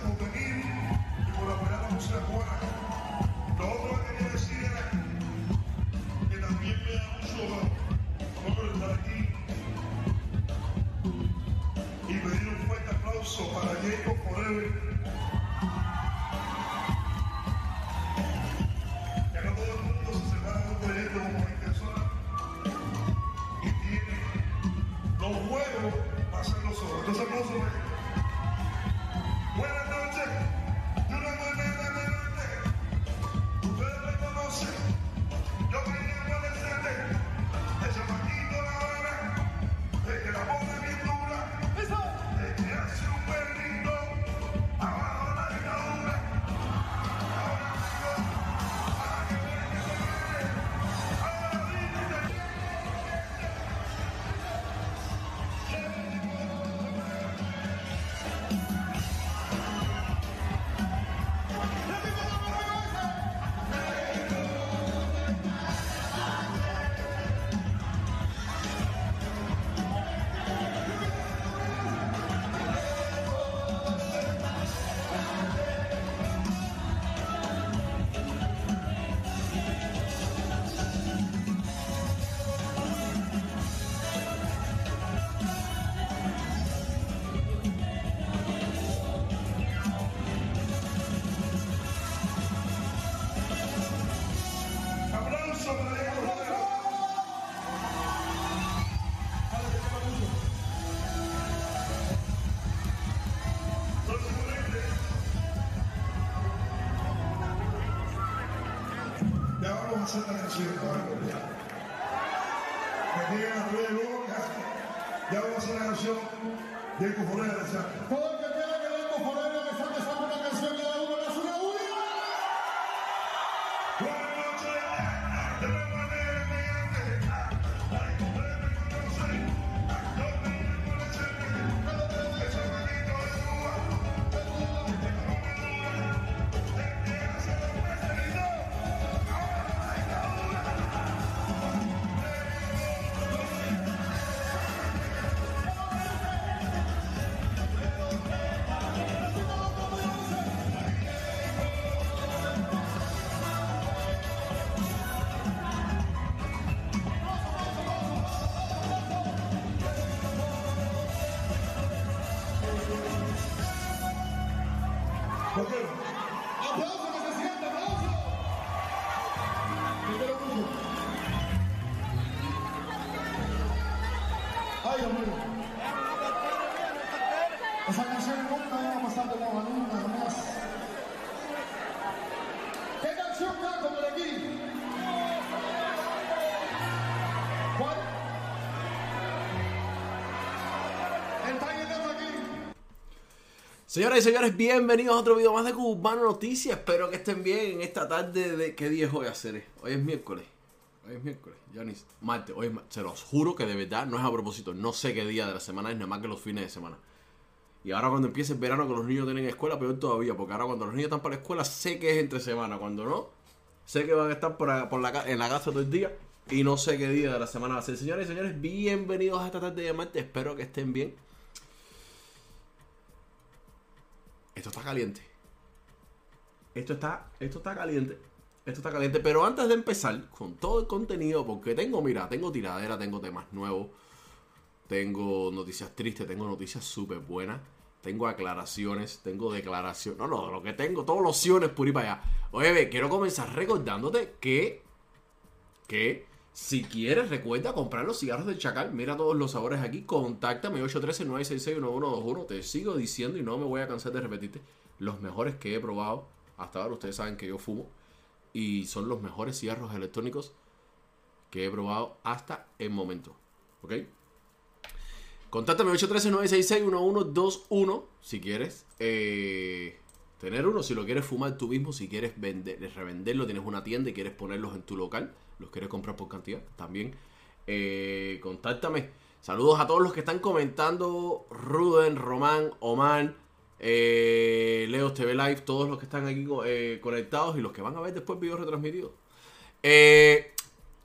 Por venir y apoyar la música cubana. Lo otro que quería decir era que también me da mucho honor estar aquí y pedir un fuerte aplauso para Jacob Forever. Señoras y señores, bienvenidos a otro video más de Cubano Noticias. Espero que estén bien en esta tarde de... ¿Qué día es hoy hacer? Hoy es miércoles. Hoy es miércoles. Ya ni... Martes. Hoy es mar- Se los juro que de verdad no es a propósito. No sé qué día de la semana es, nada más que los fines de semana. Y ahora cuando empiece el verano que los niños tienen escuela, peor todavía. Porque ahora cuando los niños están para la escuela, sé que es entre semana. Cuando no, sé que van a estar por, en la casa todo el día. Y no sé qué día de la semana va a ser. Señoras y señores, bienvenidos a esta tarde de martes. Espero que estén bien. Esto está caliente. Esto está, esto está caliente. Esto está caliente. Pero antes de empezar con todo el contenido, porque tengo, mira, tengo tiradera, tengo temas nuevos, tengo noticias tristes, tengo noticias súper buenas, tengo aclaraciones, tengo declaraciones. No, no, lo que tengo, todos los opciones por ir para allá. Oye, quiero comenzar recordándote que, que si quieres, recuerda comprar los cigarros del Chacal. Mira todos los sabores aquí. Contáctame 813-966-1121. Te sigo diciendo y no me voy a cansar de repetirte. Los mejores que he probado hasta ahora. Ustedes saben que yo fumo. Y son los mejores cigarros electrónicos que he probado hasta el momento. ¿Ok? Contáctame 813-966-1121 si quieres eh, tener uno. Si lo quieres fumar tú mismo, si quieres vender, revenderlo, tienes una tienda y quieres ponerlos en tu local, los quieres comprar por cantidad, también eh, contáctame. Saludos a todos los que están comentando: Ruden, Román, Oman, eh, Leo TV Live, todos los que están aquí eh, conectados y los que van a ver después video retransmitido. Eh,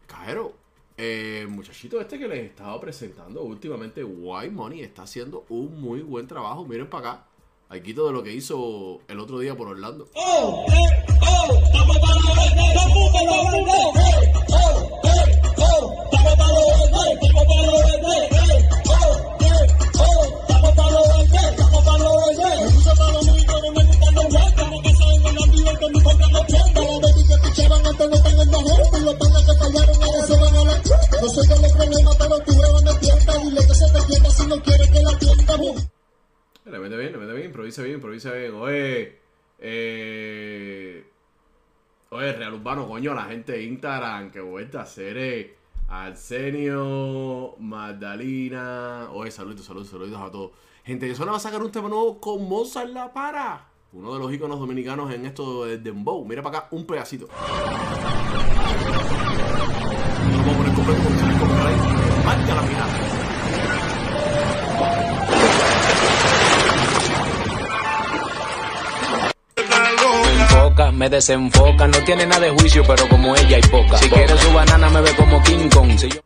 Cajero, eh, muchachito este que les estaba presentando últimamente, White Money, está haciendo un muy buen trabajo. Miren para acá. Aquí todo lo que hizo el otro día por Orlando. No soy de Le mete bien, le mete bien, improvisa bien, improvisa bien. Oye, eh, oye, Real Urbano, coño, la gente de Instagram que vuelta a hacer eh, Arsenio, Magdalena. Oye, saludos, saludos, saludos a todos. Gente, eso va a sacar un tema nuevo con Mozart La Para. Uno de los íconos dominicanos en esto de Dembow. Mira para acá un pedacito. Me desenfoca, no tiene nada de juicio, pero como ella hay poca. Si quiere su banana me ve como King Kong. Si yo-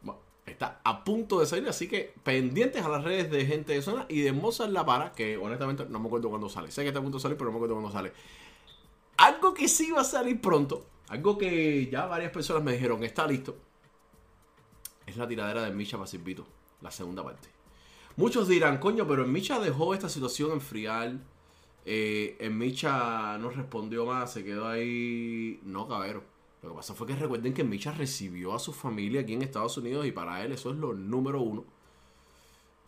Bueno, está a punto de salir, así que pendientes a las redes de gente de zona y de Mozart La Para, que honestamente no me acuerdo cuándo sale. Sé que está a punto de salir, pero no me acuerdo cuándo sale. Algo que sí va a salir pronto, algo que ya varias personas me dijeron está listo, es la tiradera de Micha Pacimpito, la segunda parte. Muchos dirán, coño, pero en Micha dejó esta situación enfriar. Eh, Micha no respondió más, se quedó ahí. No, cabero. Lo que pasa fue que recuerden que Micha recibió a su familia aquí en Estados Unidos y para él eso es lo número uno.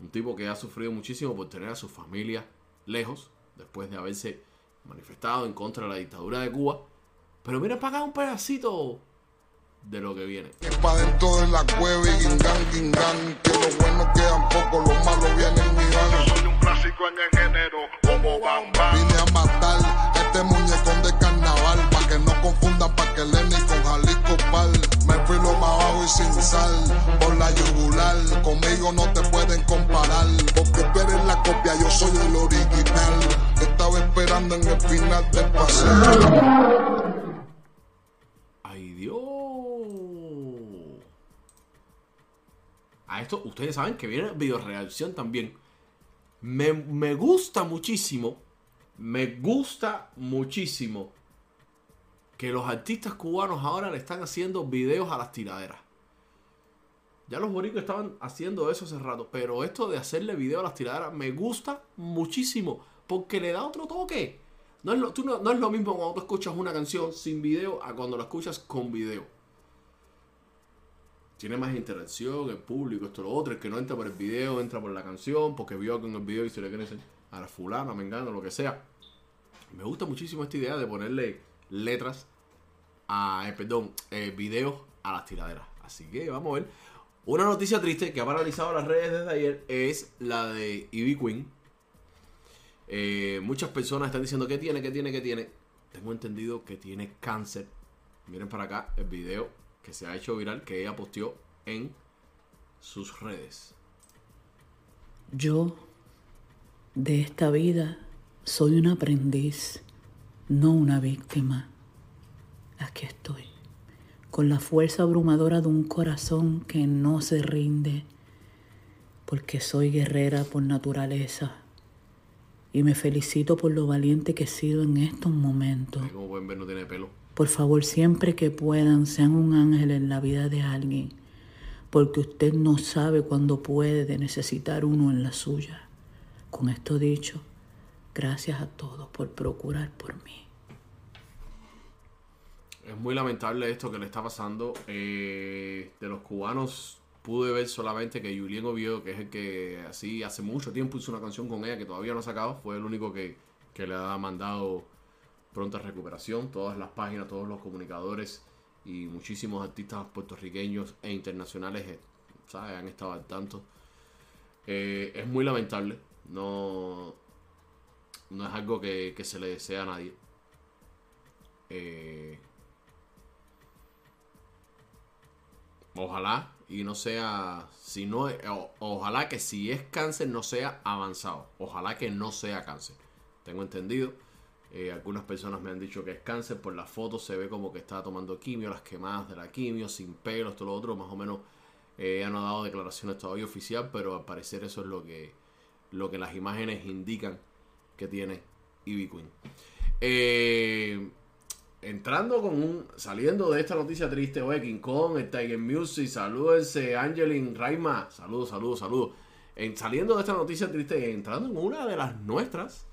Un tipo que ha sufrido muchísimo por tener a su familia lejos, después de haberse manifestado en contra de la dictadura de Cuba. Pero mira para acá un pedacito de lo que viene. Dentro de la cueva y los buenos quedan los malos vienen. Clásico en el género, como Bam Bam. Vine a matar este muñecón de carnaval. Pa' que no confundan, pa' que Lenny con Jalisco Pal. Me fui lo más bajo y sin sal, por la yugular. Conmigo no te pueden comparar. Porque tú eres la copia, yo soy el original. Estaba esperando en el final del paseo. ¡Ay, Dios! A esto, ustedes saben que viene video reacción también. Me, me gusta muchísimo, me gusta muchísimo que los artistas cubanos ahora le están haciendo videos a las tiraderas. Ya los boricuas estaban haciendo eso hace rato, pero esto de hacerle video a las tiraderas me gusta muchísimo porque le da otro toque. No es, lo, tú no, no es lo mismo cuando tú escuchas una canción sin video a cuando la escuchas con video. Tiene más interacción, el público, esto, lo otro. El que no entra por el video, entra por la canción, porque vio que en el video y se le decir a la fulana, me engano, lo que sea. Me gusta muchísimo esta idea de ponerle letras a, eh, perdón, eh, videos a las tiraderas. Así que vamos a ver. Una noticia triste que ha paralizado las redes desde ayer es la de Ivy Queen. Eh, muchas personas están diciendo que tiene, que tiene, que tiene. Tengo entendido que tiene cáncer. Miren para acá el video que se ha hecho viral que ella posteó en sus redes. Yo de esta vida soy un aprendiz, no una víctima. Aquí estoy, con la fuerza abrumadora de un corazón que no se rinde, porque soy guerrera por naturaleza. Y me felicito por lo valiente que he sido en estos momentos. Como pueden ver, no tiene pelo. Por favor, siempre que puedan, sean un ángel en la vida de alguien, porque usted no sabe cuándo puede necesitar uno en la suya. Con esto dicho, gracias a todos por procurar por mí. Es muy lamentable esto que le está pasando. Eh, de los cubanos pude ver solamente que Julien Oviedo, que es el que así hace mucho tiempo hizo una canción con ella que todavía no ha sacado, fue el único que, que le ha mandado pronta recuperación. Todas las páginas, todos los comunicadores y muchísimos artistas puertorriqueños e internacionales eh, han estado al tanto. Eh, es muy lamentable. No, no es algo que, se le desea a nadie. Eh, Ojalá y no sea, si no, ojalá que si es cáncer no sea avanzado. Ojalá que no sea cáncer. Tengo entendido. Eh, algunas personas me han dicho que es cáncer. Por las fotos se ve como que está tomando quimio, las quemadas de la quimio, sin pelos, todo lo otro. Más o menos eh, no ha dado declaraciones todavía oficial, pero al parecer eso es lo que, lo que las imágenes indican que tiene Ivy Queen. Eh, entrando con un. Saliendo de esta noticia triste, oye, King Kong, el Tiger Music, salúdense, Angelin, Raima, saludos, saludos, saludos. En, saliendo de esta noticia triste, entrando en una de las nuestras,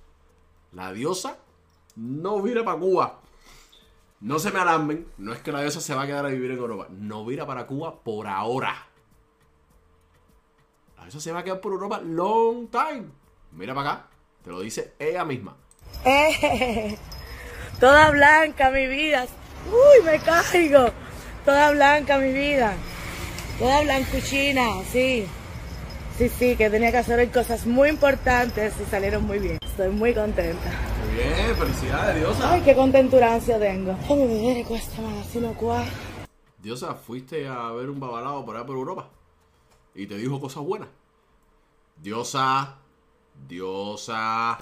la diosa no vira para Cuba. No se me alarmen, no es que la diosa se va a quedar a vivir en Europa, no vira para Cuba por ahora. La diosa se va a quedar por Europa long time. Mira para acá, te lo dice ella misma. Toda blanca mi vida. Uy, me caigo. Toda blanca mi vida. Toda blancuchina, sí. Sí, sí, que tenía que hacer cosas muy importantes y salieron muy bien. Estoy muy contenta. Bien, felicidades, diosa. Ay, qué contenturancia tengo. Déjame ver, cuesta más, así no. Diosa, fuiste a ver un babalao por allá por Europa y te dijo cosas buenas. Diosa, diosa.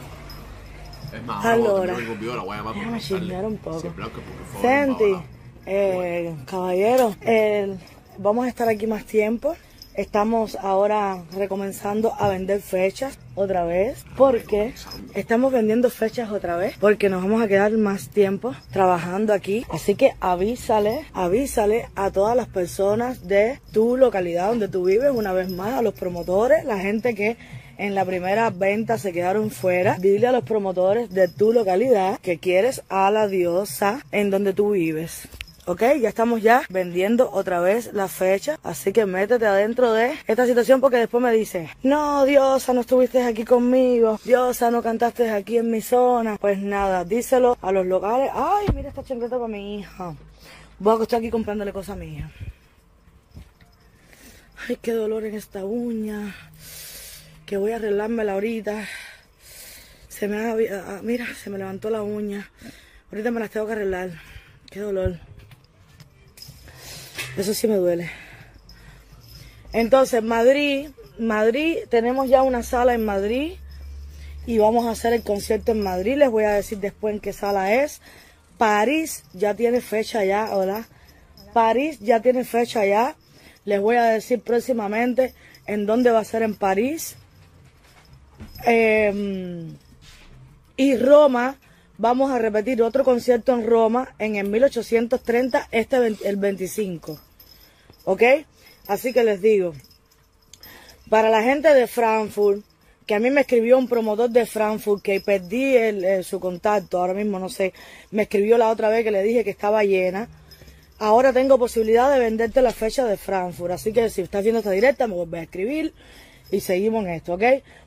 Es más, ahora la voy a llamar Déjame chismear un poco. blanco, Senti, eh, caballero, el- vamos a estar aquí más tiempo. Estamos ahora recomenzando a vender fechas otra vez. porque Estamos vendiendo fechas otra vez. Porque nos vamos a quedar más tiempo trabajando aquí. Así que avísale, avísale a todas las personas de tu localidad donde tú vives, una vez más, a los promotores, la gente que en la primera venta se quedaron fuera. Dile a los promotores de tu localidad que quieres a la diosa en donde tú vives. Ok, ya estamos ya vendiendo otra vez la fecha, así que métete adentro de esta situación porque después me dice, no, Diosa, no estuviste aquí conmigo, Diosa, no cantaste aquí en mi zona. Pues nada, díselo a los locales, ay, mira esta chancleta para mi hija. Voy a acostar aquí comprándole cosas a mi hija. Ay, qué dolor en esta uña, que voy a arreglármela ahorita. Se me ha, ah, mira, se me levantó la uña. Ahorita me las tengo que arreglar. Qué dolor. Eso sí me duele. Entonces, Madrid, Madrid, tenemos ya una sala en Madrid y vamos a hacer el concierto en Madrid. Les voy a decir después en qué sala es. París ya tiene fecha ya, hola. París ya tiene fecha ya. Les voy a decir próximamente en dónde va a ser en París. Em, y Roma, vamos a repetir otro concierto en Roma en el 1830, este el 25. ¿Ok? Así que les digo, para la gente de Frankfurt, que a mí me escribió un promotor de Frankfurt, que perdí eh, su contacto, ahora mismo no sé, me escribió la otra vez que le dije que estaba llena. Ahora tengo posibilidad de venderte la fecha de Frankfurt, así que si estás viendo esta directa me vuelves a escribir y seguimos en esto, ¿ok?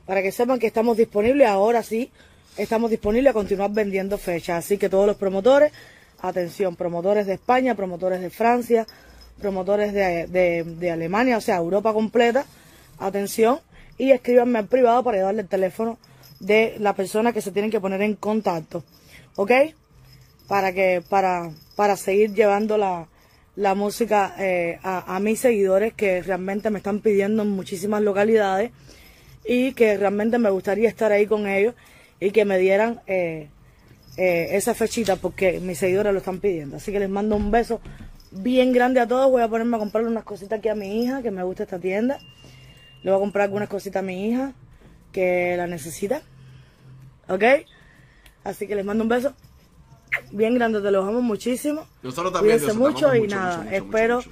Para que sepan que estamos disponibles, ahora sí, estamos disponibles a continuar vendiendo fechas, así que todos los promotores, atención, promotores de España, promotores de Francia, promotores de, de- Alemania, o sea, Europa completa, atención, y escríbanme al privado para darle el teléfono de la persona que se tienen que poner en contacto, ¿ok? para que para para seguir llevando la, la música eh, a, a mis seguidores que realmente me están pidiendo en muchísimas localidades y que realmente me gustaría estar ahí con ellos y que me dieran eh, eh, esa fechita porque mis seguidores lo están pidiendo. Así que les mando un beso bien grande a todos. Voy a ponerme a comprarle unas cositas aquí a mi hija que me gusta esta tienda. Le voy a comprar algunas cositas a mi hija que la necesita. ¿Ok? Así que les mando un beso bien grande, te los amo muchísimo. Nosotros también, Cuídense te mucho y nada, mucho, mucho, espero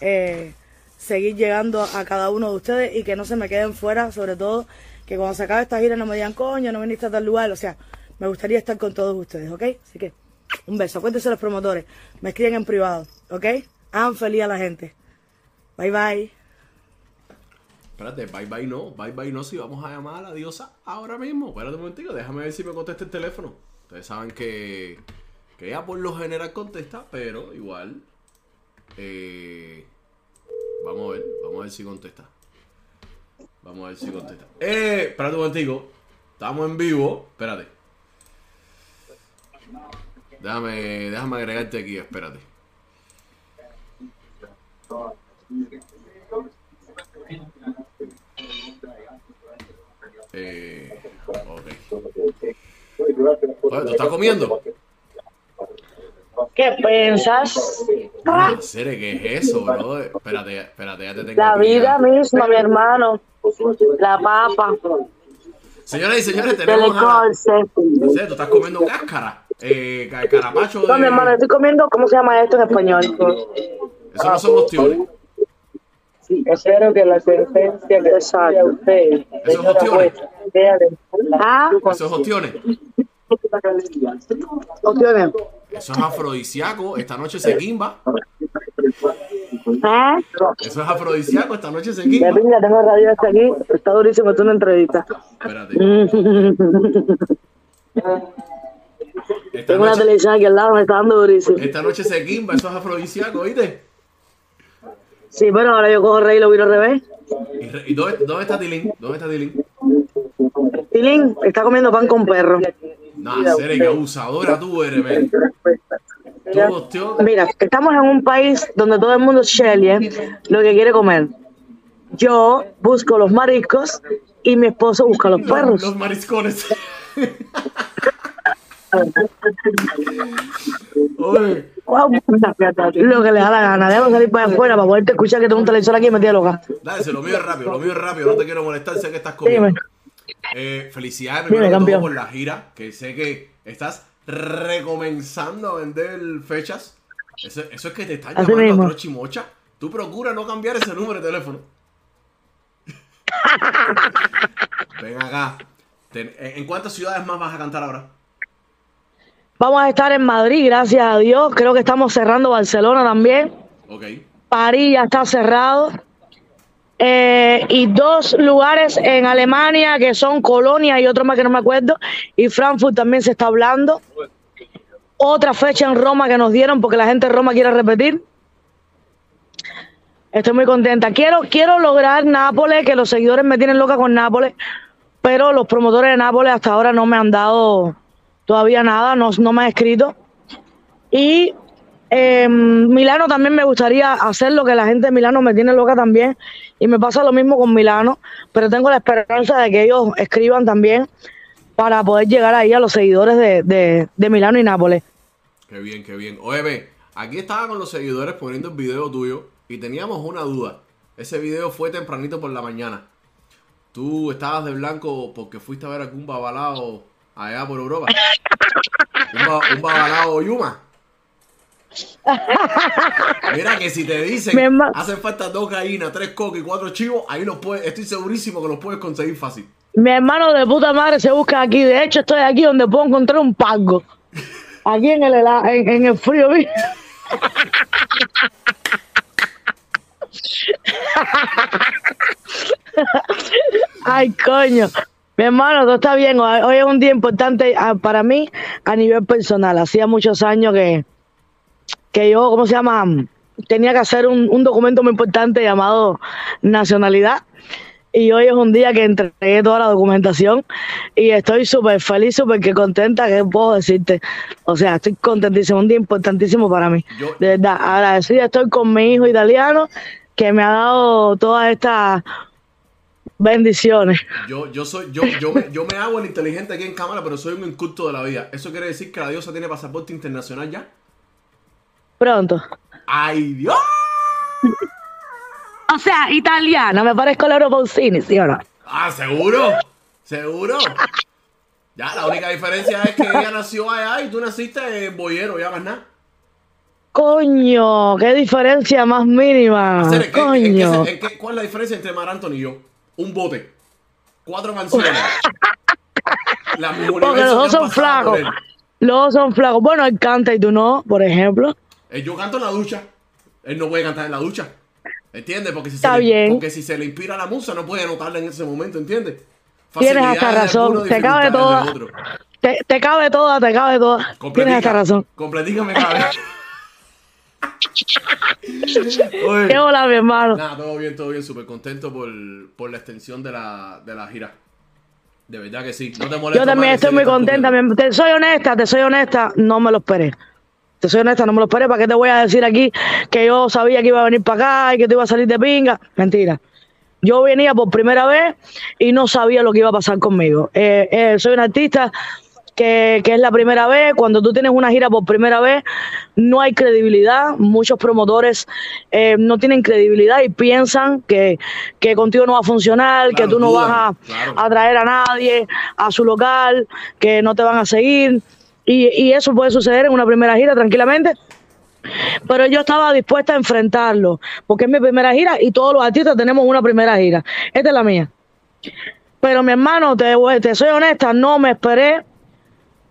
eh, seguir llegando a cada uno de ustedes y que no se me queden fuera, sobre todo que cuando se acabe esta gira no me digan, coño, no viniste a tal lugar, o sea, me gustaría estar con todos ustedes, ¿ok? Así que un beso, cuéntense los promotores, me escriben en privado, ¿ok? Hagan feliz a la gente. Bye bye. Espérate, bye bye no, bye bye no, si vamos a llamar a la diosa ahora mismo. Espérate un momentico, déjame ver si me contesta el teléfono. Ustedes saben que, que ella por lo general contesta, pero igual. eh, vamos a ver, vamos a ver si contesta. Vamos a ver si contesta. Eh, espérate un momentico. Estamos en vivo. Espérate. Déjame, déjame agregarte aquí, espérate. Eh, ok. Oye, ¿tú estás comiendo? ¿Qué piensas? ¿qué es eso, bro? Espérate, espérate, ya te tengo La vida misma, mi hermano. La papa. Señoras y señores, tenemos a... tú estás comiendo cáscara. Eh, ca- carapacho No, mi hermano, de... estoy comiendo, ¿cómo se llama esto en español? Eso no son ostiones. Espero que la sentencia que a usted Esos ostiones. de Ah, Esos ostiones. opciones. Eso es afrodisíaco. Esta noche se quimba. ¿Ah? Eso es afrodisíaco. Esta noche se De quimba. pinga, tengo radio hasta aquí. Está durísimo, es una entrevista. Espérate. Esta Tengo una noche, televisión aquí al lado, me está dando durísimo. esta noche se quimba. Eso es afrodisíaco, ¿viste? Sí, pero ahora yo cojo rey y lo viro al revés. ¿Y, dónde, dónde está Tilín? ¿Dónde está Tilín? Tilín está comiendo pan con perro. Nah, Cere, qué abusadora tú eres. Mira, estamos en un país donde todo el mundo Shelly lo que quiere comer. Yo busco los mariscos y mi esposo busca los Los, perros. los mariscones. Oye, Guau, Lo que le da la gana. Déjame salir para afuera para poderte escuchar que tengo un televisor aquí y me tía loca. dale, lo mío es rápido, lo mío es rápido, no te quiero molestar, sé que estás comiendo. Dime. Eh, felicidades Dime, primero que todo campeón. por la gira, que sé que estás recomenzando a vender fechas. Eso, eso es que te están Así llamando mismo. a Trochimocha. Tú procura no cambiar ese número de teléfono. Ven acá. Ten- ¿En en cuántas ciudades más vas a cantar ahora? Vamos a estar en Madrid, gracias a Dios. Creo que estamos cerrando Barcelona también. Ok. París ya está cerrado. Eh, y dos lugares en Alemania que son Colonia y otro más que no me acuerdo. Y Frankfurt también se está hablando. Otra fecha en Roma que nos dieron porque la gente de Roma quiere repetir. Estoy muy contenta. Quiero, quiero lograr Nápoles, que los seguidores me tienen loca con Nápoles, pero los promotores de Nápoles hasta ahora no me han dado todavía nada, no, no me han escrito. Y eh, Milano también me gustaría hacer lo que la gente de Milano me tiene loca también. Y me pasa lo mismo con Milano, pero tengo la esperanza de que ellos escriban también para poder llegar ahí a los seguidores de, de, de Milano y Nápoles. Qué bien, qué bien. Oye, ve, aquí estaba con los seguidores poniendo el video tuyo y teníamos una duda. Ese video fue tempranito por la mañana. ¿Tú estabas de blanco porque fuiste a ver algún babalao allá por Europa? ¿Un, ba- un babalao Yuma? Mira que si te dicen hacen falta dos gallinas, tres cocos y cuatro chivos, ahí los puedes, estoy segurísimo que los puedes conseguir fácil. Mi hermano de puta madre se busca aquí. De hecho, estoy aquí donde puedo encontrar un pago. Aquí en el, en, en el frío. Ay, coño. Mi hermano, todo está bien. Hoy hoy es un día importante ah, para mí a nivel personal. Hacía muchos años que, que yo, ¿cómo se llama? Tenía que hacer un, un documento muy importante llamado nacionalidad. Y hoy es un día que entregué toda la documentación y estoy súper feliz, súper que contenta, ¿qué puedo decirte? O sea, estoy contentísimo, un día importantísimo para mí. Yo- De verdad, agradecida estoy con mi hijo italiano que me ha dado todas estas bendiciones. Yo, yo soy, yo, yo, me, yo me hago el inteligente aquí en cámara, pero soy un inculto de la vida. ¿Eso quiere decir que la diosa tiene pasaporte internacional ya? Pronto. ¡Ay, Dios! O sea, italiana, me parezco a Laura Pausini, ¿sí o no? Ah, seguro, seguro. Ya, la única diferencia es que ella nació allá y tú naciste en Boyero, ya más nada. Coño, qué diferencia más mínima. Hacer, ¿en qué- en qué Coño. se- en qué- ¿Cuál es la diferencia entre Mar Anthony y yo? Un bote, cuatro canciones. Porque los dos son flacos. Los dos son flacos. Bueno, él canta y tú no, por ejemplo. Eh, Yo canto en la ducha. Él no puede cantar en la ducha. ¿Entiendes? Porque si, Está se le, porque si se le inspira la musa, no puede anotarla en ese momento, ¿entiendes? Tienes hasta razón. Te cabe toda. Te, te cabe toda, te cabe toda. Tienes hasta razón. Oye, Qué hola, mi hermano. Nada, todo bien, todo bien. Súper contento por, por la extensión de la, de la gira. De verdad que sí. No te molesta Yo también estoy muy contenta. comiendo. Te soy honesta, te soy honesta. No me lo esperé. Te soy honesta, no me lo esperé. ¿Para qué te voy a decir aquí que yo sabía que iba a venir para acá y que te iba a salir de pinga? Mentira. Yo venía por primera vez y no sabía lo que iba a pasar conmigo. Eh, eh, soy un artista que, que es la primera vez. Cuando tú tienes una gira por primera vez, no hay credibilidad. Muchos promotores eh, no tienen credibilidad y piensan que, que contigo no va a funcionar, que tú no vas a, claro. a traer a nadie a su local, que no te van a seguir. Y, y eso puede suceder en una primera gira tranquilamente. Pero yo estaba dispuesta a enfrentarlo, porque es mi primera gira y todos los artistas tenemos una primera gira. Esta es la mía. Pero mi hermano, te, te soy honesta, no me esperé.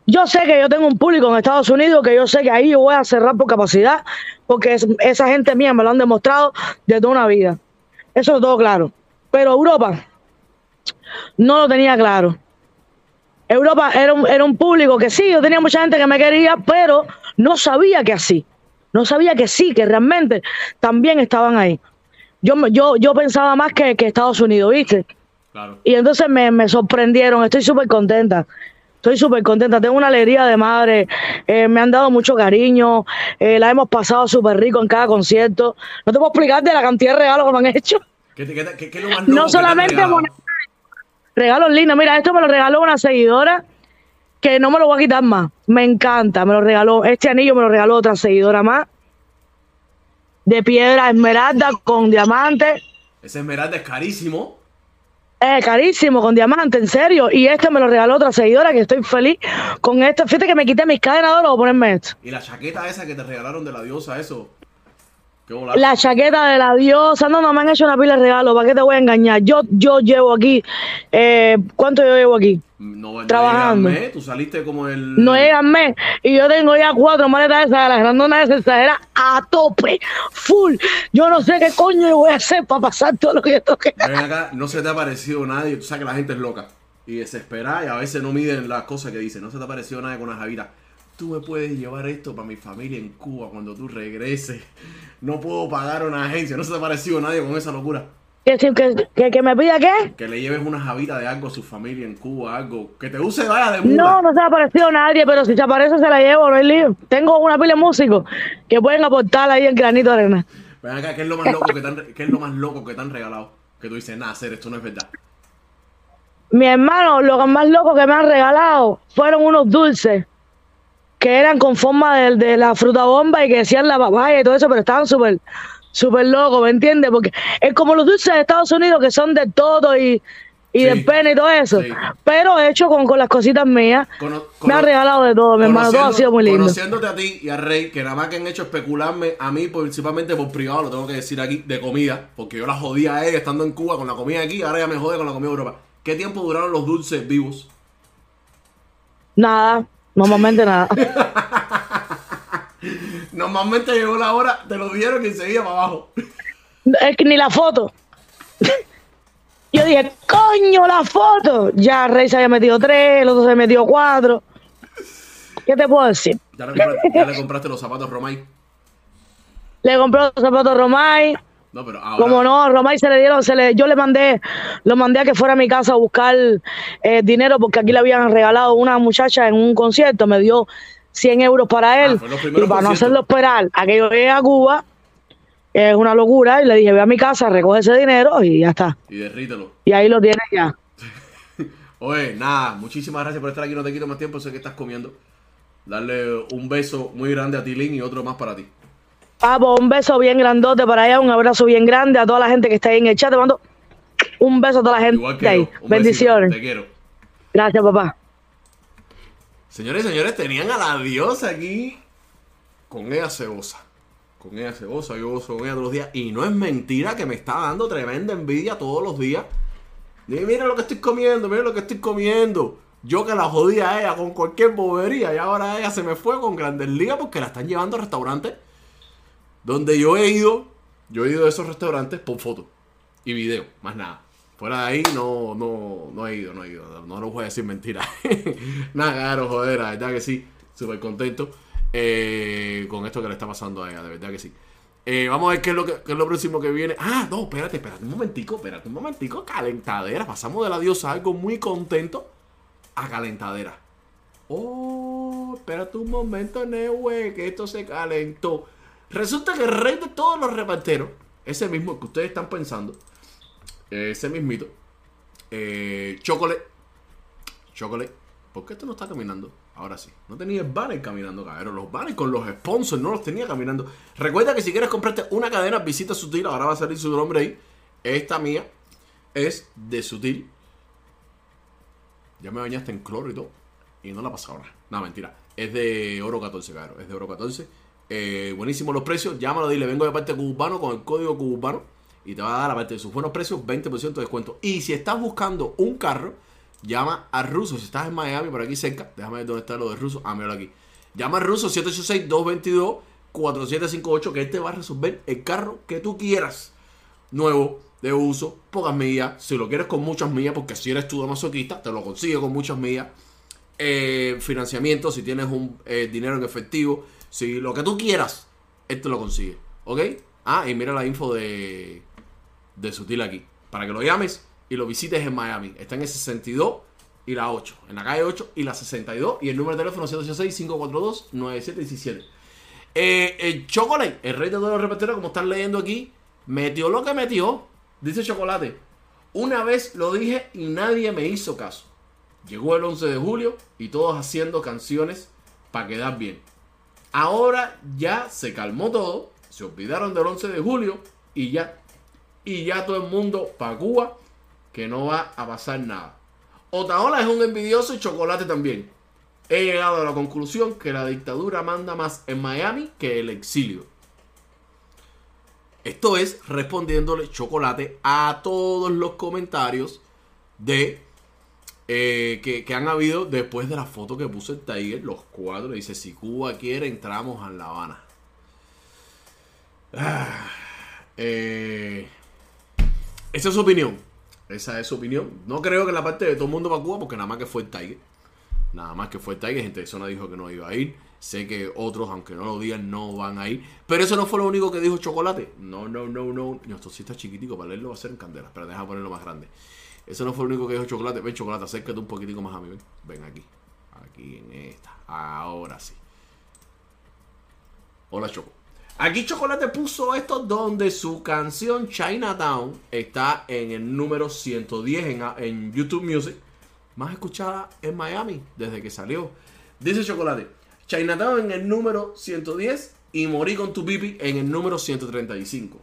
Yo sé que yo tengo un público en Estados Unidos, que yo sé que ahí yo voy a cerrar por capacidad, porque es- esa gente mía me lo han demostrado de toda una vida. Eso es todo claro. Pero Europa no lo tenía claro. Europa era un, era un público que sí, yo tenía mucha gente que me quería, pero no sabía que así. No sabía que sí, que realmente también estaban ahí. Yo, yo, yo pensaba más que, que Estados Unidos, ¿viste? Claro. Y entonces me, me sorprendieron, estoy súper contenta. Estoy súper contenta, tengo una alegría de madre, eh, me han dado mucho cariño, eh, la hemos pasado súper rico en cada concierto. No te puedo explicar de la cantidad de regalos que me han hecho. ¿Qué, te- qué te- qué- qué es lo más loco No solamente regalado? Regalos lindos. Mira, esto me lo regaló una seguidora que no me lo voy a quitar más. Me encanta, me lo regaló. Este anillo me lo regaló otra seguidora más. De piedra esmeralda con diamante. Ese esmeralda es carísimo. Eh, carísimo, con diamante, en serio. Y este me lo regaló otra seguidora que estoy feliz con esto. Fíjate que me quité mis cadenas de oro ponerme esto. Y la chaqueta esa que te regalaron de la diosa, eso. La chaqueta de la diosa, no, no me han hecho una pila de regalos, ¿para qué te voy a engañar? Yo, yo llevo aquí, eh, ¿cuánto yo llevo aquí? No, no trabajando. llega mes, Tú saliste como el. No llegan mes. Y yo tengo ya cuatro maletas esas, las grandonas esas, exageras, a tope, full. Yo no sé qué coño yo voy a hacer para pasar todo lo que yo toque. Ven acá, no se te ha parecido nadie. Tú sabes que la gente es loca y desesperada y a veces no miden las cosas que dicen. No se te ha parecido nadie con una javita. Tú me puedes llevar esto para mi familia en Cuba cuando tú regreses. No puedo pagar una agencia. No se te ha parecido nadie con esa locura. ¿Que, que, que, que me pida qué? Que le lleves una javita de algo a su familia en Cuba, algo. Que te use vaya de muda. No, no se ha aparecido nadie, pero si se aparece se la llevo, no hay lío. Tengo una pila de músicos que pueden aportar ahí en granito de arena. Ven acá, ¿qué es lo más loco que te han, qué es lo más loco que te han regalado? Que tú dices, nada, hacer esto no es verdad. Mi hermano, lo más loco que me han regalado fueron unos dulces que eran con forma de, de la fruta bomba y que decían la papaya y todo eso, pero estaban súper, súper locos, ¿me entiendes? Porque es como los dulces de Estados Unidos que son de todo y, y Sí, del pene y todo eso, sí. pero hecho con, con las cositas mías. Cono- me cono- regalado de todo, mi hermano, todo ha sido muy lindo. Conociéndote a ti y a Rey, que nada más que han hecho especularme a mí, principalmente por privado, lo tengo que decir aquí, de comida, porque yo la jodía a ella estando en Cuba con la comida aquí, ahora ya me jode con la comida de Europa. ¿Qué tiempo duraron los dulces vivos? Nada, normalmente nada. Normalmente llegó la hora, te lo dieron y seguía para abajo. Es que ni la foto. Yo dije, coño, la foto. Ya Rey se había metido tres, el otro se metió cuatro. ¿Qué te puedo decir? Ya le compraste, ya le compraste los zapatos Romay. Le compró los zapatos Romay. No, pero ahora. Como no, Romay se le dieron, se le, yo le mandé, lo mandé a que fuera a mi casa a buscar eh, dinero porque aquí le habían regalado una muchacha en un concierto, me dio 100 euros para él. Ah, los primeros y para no hacerlo esperar a que yo llegue a Cuba, es una locura, y le dije, ve a mi casa, recoge ese dinero y ya está. Y derrítelo. Y ahí lo tienes ya. Oye, nada, muchísimas gracias por estar aquí. No te quito más tiempo, sé que estás comiendo. Darle un beso muy grande a Tilín y otro más para ti. Papo, un beso bien grandote para allá, un abrazo bien grande a toda la gente que está ahí en el chat. Te mando un beso a toda la gente Igual que ahí. yo. Un besito. Bendiciones. Te quiero. Gracias, papá. Señores y señores, tenían a la diosa aquí con ella cebosa. Con ella cebosa, yo gozo con ella todos los días. Y no es mentira que me está dando tremenda envidia todos los días. Dime, mira lo que estoy comiendo, mira lo que estoy comiendo. Yo que la jodía a ella con cualquier bobería y ahora ella se me fue con Grandes Ligas porque la están llevando a restaurantes donde yo he ido. Yo he ido a esos restaurantes por foto y video, más nada. Fuera de ahí no, no, no he ido, no he ido. No lo voy a decir mentira. nada, claro, joder, la verdad que sí. Súper contento eh, con esto que le está pasando a ella, de verdad que sí. Eh, vamos a ver qué es, lo que, qué es lo próximo que viene. Ah, no, espérate, espérate un momentico, espérate un momentico. Calentadera. Pasamos de la diosa algo muy contento a calentadera. Oh, espérate un momento, Neue, que esto se calentó. Resulta que el rey de todos los reparteros, ese mismo que ustedes están pensando, ese mismito, eh, Chocolate, Chocolate, Porque esto no está caminando. Ahora sí. No tenía el banner caminando, cabrón. Los banners con los sponsors no los tenía caminando. Recuerda que si quieres comprarte una cadena, visita Sutil. Ahora va a salir su nombre ahí. Esta mía es de Sutil. Ya me bañaste en cloro y todo. Y no la ha pasado nada. No, mentira. Es de oro 14, cabrón. Es de oro 14. Eh, buenísimos los precios. Llámalo, dile, vengo de parte de Cubano con el código Cubano. Y te va a dar, aparte de sus buenos precios, 20% de descuento. Y si estás buscando un carro, llama a Russo. Si estás en Miami, por aquí cerca, déjame ver dónde está lo de Russo. Ah, míralo aquí. Llama a Russo 786-222-4758, que él te va a resolver el carro que tú quieras. Nuevo, de uso, pocas millas. Si lo quieres con muchas millas, porque si eres tú de masoquista, te lo consigue con muchas millas. Eh, financiamiento, si tienes un eh, dinero en efectivo, si lo que tú quieras, él te lo consigue. ¿Ok? Ah, y mira la info de, de Sutil aquí. Para que lo llames y lo visites en Miami. Está en el 62 y la 8. En la calle 8 y la 62. Y el número de teléfono 786-542-9717. Eh, el Chocolate, el rey de todos los reporteros, como están leyendo aquí, metió lo que metió. Dice Chocolate. Una vez lo dije y nadie me hizo caso. Llegó el 11 de julio y todos haciendo canciones para quedar bien. Ahora ya se calmó todo, se olvidaron del 11 de julio y ya y ya todo el mundo para Cuba que no va a pasar nada. Otaola es un envidioso y chocolate también. He llegado a la conclusión que la dictadura manda más en Miami que el exilio. Esto es respondiéndole chocolate a todos los comentarios de eh, que, han habido después de la foto que puso el Tiger, los cuatro. Dice, si Cuba quiere, entramos a La Habana. Ah, eh, esa es su opinión. Esa es su opinión. No creo que la parte de todo el mundo va a Cuba, porque nada más que fue el Tiger. Nada más que fue el Tiger. Gente de zona dijo que no iba a ir. Sé que otros, aunque no lo digan, no van a ir. Pero eso no fue lo único que dijo Chocolate. No, no, no, no. Esto sí está chiquitico. Para leerlo va a ser en candela. Pero deja ponerlo más grande. Eso no fue lo único que dijo Chocolate. Ven, Chocolate, acércate un poquitico más a mí. Ven, aquí. Aquí en esta. Ahora sí. Hola, Choco. Aquí Chocolate puso esto donde su canción Chinatown está en el número 110 en, en YouTube Music. Más escuchada en Miami desde que salió. Dice Chocolate. Chinatown en el número 110 y Morí con tu pipi en el número 135.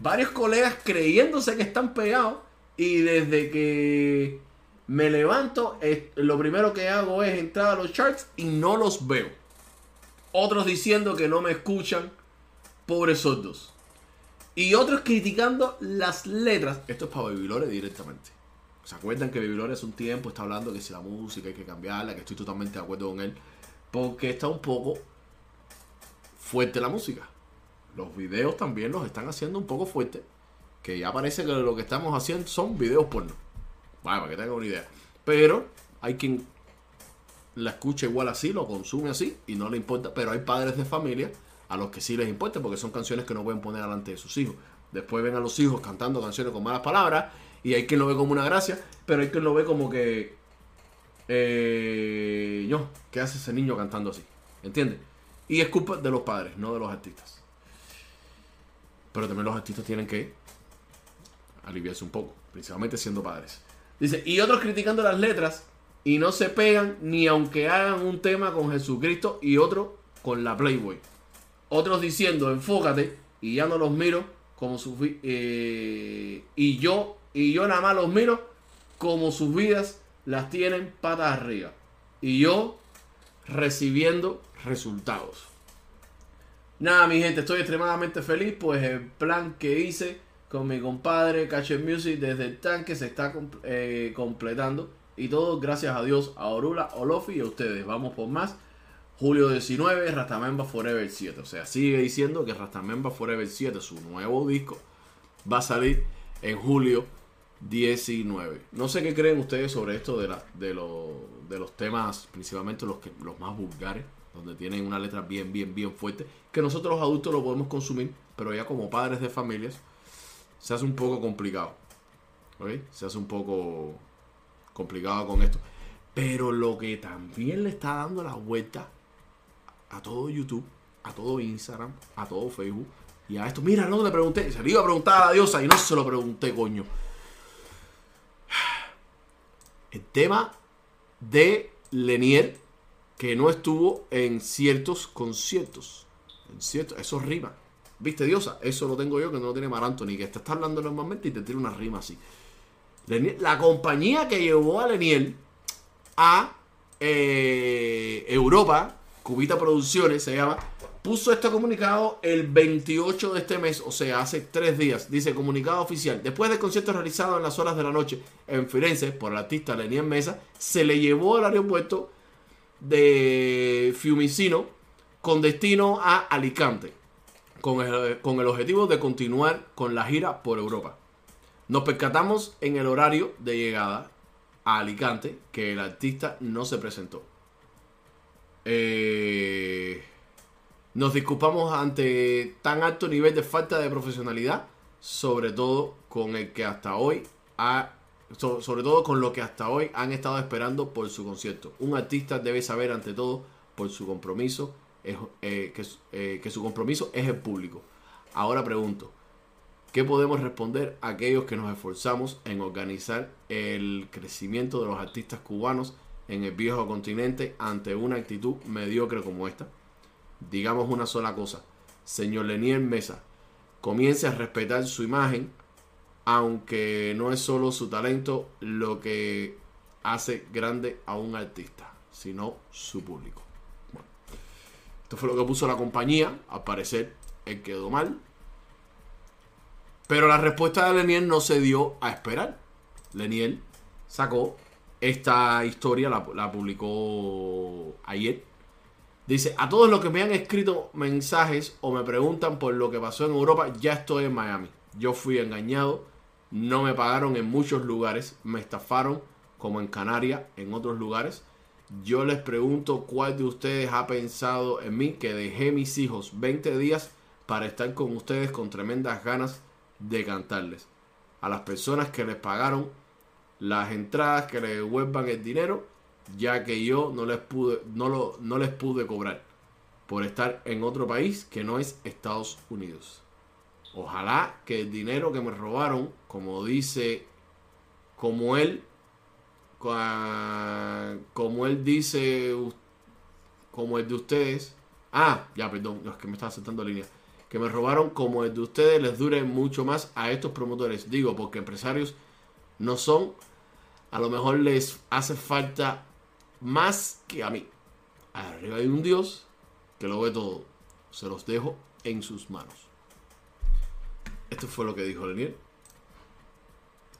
Varios colegas creyéndose que están pegados y desde que me levanto, lo primero que hago es entrar a los charts y no los veo. Otros diciendo que no me escuchan, pobres sordos. Y otros criticando las letras. Esto es para Baby directamente. ¿Se acuerdan que Baby hace un tiempo está hablando que si la música hay que cambiarla? Que estoy totalmente de acuerdo con él. Porque está un poco fuerte la música. Los videos también los están haciendo un poco fuerte. Que ya parece que lo que estamos haciendo son videos porno. Vale, para que tengan una idea. Pero hay quien la escucha igual así, lo consume así y no le importa. Pero hay padres de familia a los que sí les importa porque son canciones que no pueden poner delante de sus hijos. Después ven a los hijos cantando canciones con malas palabras y hay quien lo ve como una gracia, pero hay quien lo ve como que... Eh, ¿qué hace ese niño cantando así? ¿Entiendes? Y es culpa de los padres, no de los artistas. Pero también los artistas tienen que aliviarse un poco, principalmente siendo padres. Dice, y otros criticando las letras y no se pegan ni aunque hagan un tema con Jesucristo y otro con la Playboy. Otros diciendo, enfócate y ya no los miro como sus eh, y yo y yo nada más los miro como sus vidas las tienen patas arriba y yo recibiendo resultados. Nada, mi gente, estoy extremadamente feliz, pues el plan que hice con mi compadre Catcher Music desde el tanque se está eh, completando. Y todo gracias a Dios, a Orula, Olofi y a ustedes. Vamos por más. Julio 19, Rastamemba Forever 7. O sea, sigue diciendo que Rastamemba Forever 7, su nuevo disco, va a salir en julio 19. No sé qué creen ustedes sobre esto de, la, de, de los temas, principalmente los, que, los más vulgares, donde tienen una letra bien, bien, bien fuerte, que nosotros los adultos lo podemos consumir, pero ya como padres de familias, se hace un poco complicado. ¿Ok? Se hace un poco complicado con esto. Pero lo que también le está dando la vuelta a todo YouTube, a todo Instagram, a todo Facebook. Y a esto, mira, no le pregunté, se le iba a preguntar a la diosa y no se lo pregunté, coño. El tema de Lenier que no estuvo en ciertos conciertos. En cierto, eso rima. ¿Viste, Diosa? Eso lo tengo yo que no lo tiene Mar Anthony, que te está hablando normalmente y te tira una rima así. La compañía que llevó a Lenier a eh, Europa, Cubita Producciones se llama, puso este comunicado el 28 de este mes, o sea, hace tres días. Dice comunicado oficial. Después del concierto realizado en las horas de la noche en Firenze por el artista Lenier Mesa, se le llevó al aeropuerto de Fiumicino con destino a Alicante, con el, con el objetivo de continuar con la gira por Europa. Nos percatamos en el horario de llegada a Alicante que el artista no se presentó. Eh, nos disculpamos ante tan alto nivel de falta de profesionalidad, sobre todo con el que hasta hoy ha, so- sobre todo con lo que hasta hoy han estado esperando por su concierto. Un artista debe saber ante todo por su compromiso eh, que, eh, que su compromiso es el público. Ahora pregunto, ¿Qué podemos responder a aquellos que nos esforzamos en organizar el crecimiento de los artistas cubanos en el viejo continente ante una actitud mediocre como esta? Digamos una sola cosa, señor Lenier Mesa, comience a respetar su imagen, aunque no es solo su talento lo que hace grande a un artista, sino su público. Esto fue lo que puso la compañía, al parecer él quedó mal, pero la respuesta de Leniel no se dio a esperar. Leniel sacó esta historia, la, la publicó ayer. Dice, a todos los que me han escrito mensajes o me preguntan por lo que pasó en Europa, ya estoy en Miami. Yo fui engañado, no me pagaron en muchos lugares, me estafaron como en Canarias, en otros lugares. Yo les pregunto cuál de ustedes ha pensado en mí que dejé mis hijos 20 días para estar con ustedes con tremendas ganas de cantarles. A las personas que les pagaron las entradas que les devuelvan el dinero, ya que yo no les pude, no lo, no les pude cobrar por estar en otro país que no es Estados Unidos. Ojalá que el dinero que me robaron, como dice, como él, como él dice, como el de ustedes. Ah, ya, perdón, es que me estaba saltando línea. Que me robaron como el de ustedes les dure mucho más a estos promotores. Digo, porque empresarios no son, a lo mejor les hace falta más que a mí. Arriba hay un Dios que lo ve todo. Se los dejo en sus manos. Esto fue lo que dijo Leniel.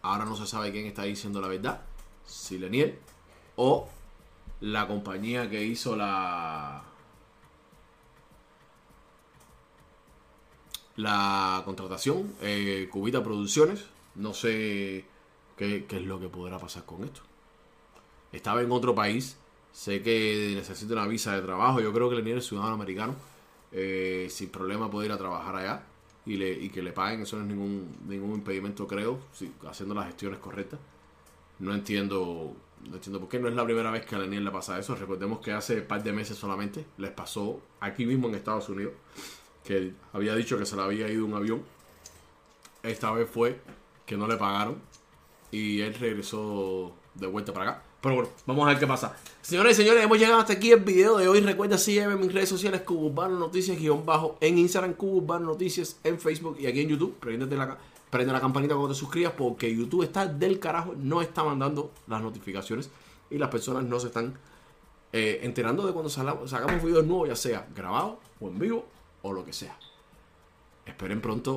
Ahora no se sabe quién está diciendo la verdad. Si Leniel o la compañía que hizo la la contratación, eh, Cubita Producciones. No sé qué, qué es lo que podrá pasar con esto. Estaba en otro país. Sé que necesita una visa de trabajo. Yo creo que Leniel es ciudadano americano. Eh, sin problema puede ir a trabajar allá y, le, y que le paguen. Eso no es ningún, ningún impedimento, creo, si- haciendo las gestiones correctas. No entiendo, no entiendo por qué. No es la primera vez que a Leniel le pasa eso. Recordemos que hace par de meses solamente les pasó aquí mismo en Estados Unidos que había dicho que se le había ido un avión. Esta vez fue que no le pagaron y él regresó de vuelta para acá. Pero bueno, vamos a ver qué pasa. Señores y señores, hemos llegado hasta aquí el video de hoy. Recuerda sígueme en mis redes sociales Cubo Urbano Noticias guion bajo en Instagram, Cubo Urbano Noticias en Facebook y aquí en YouTube. Prende la, prende la campanita cuando te suscribas porque YouTube está del carajo, no está mandando las notificaciones y las personas no se están eh, enterando de cuando sala- sacamos videos nuevos, ya sea grabado o en vivo o lo que sea. Esperen pronto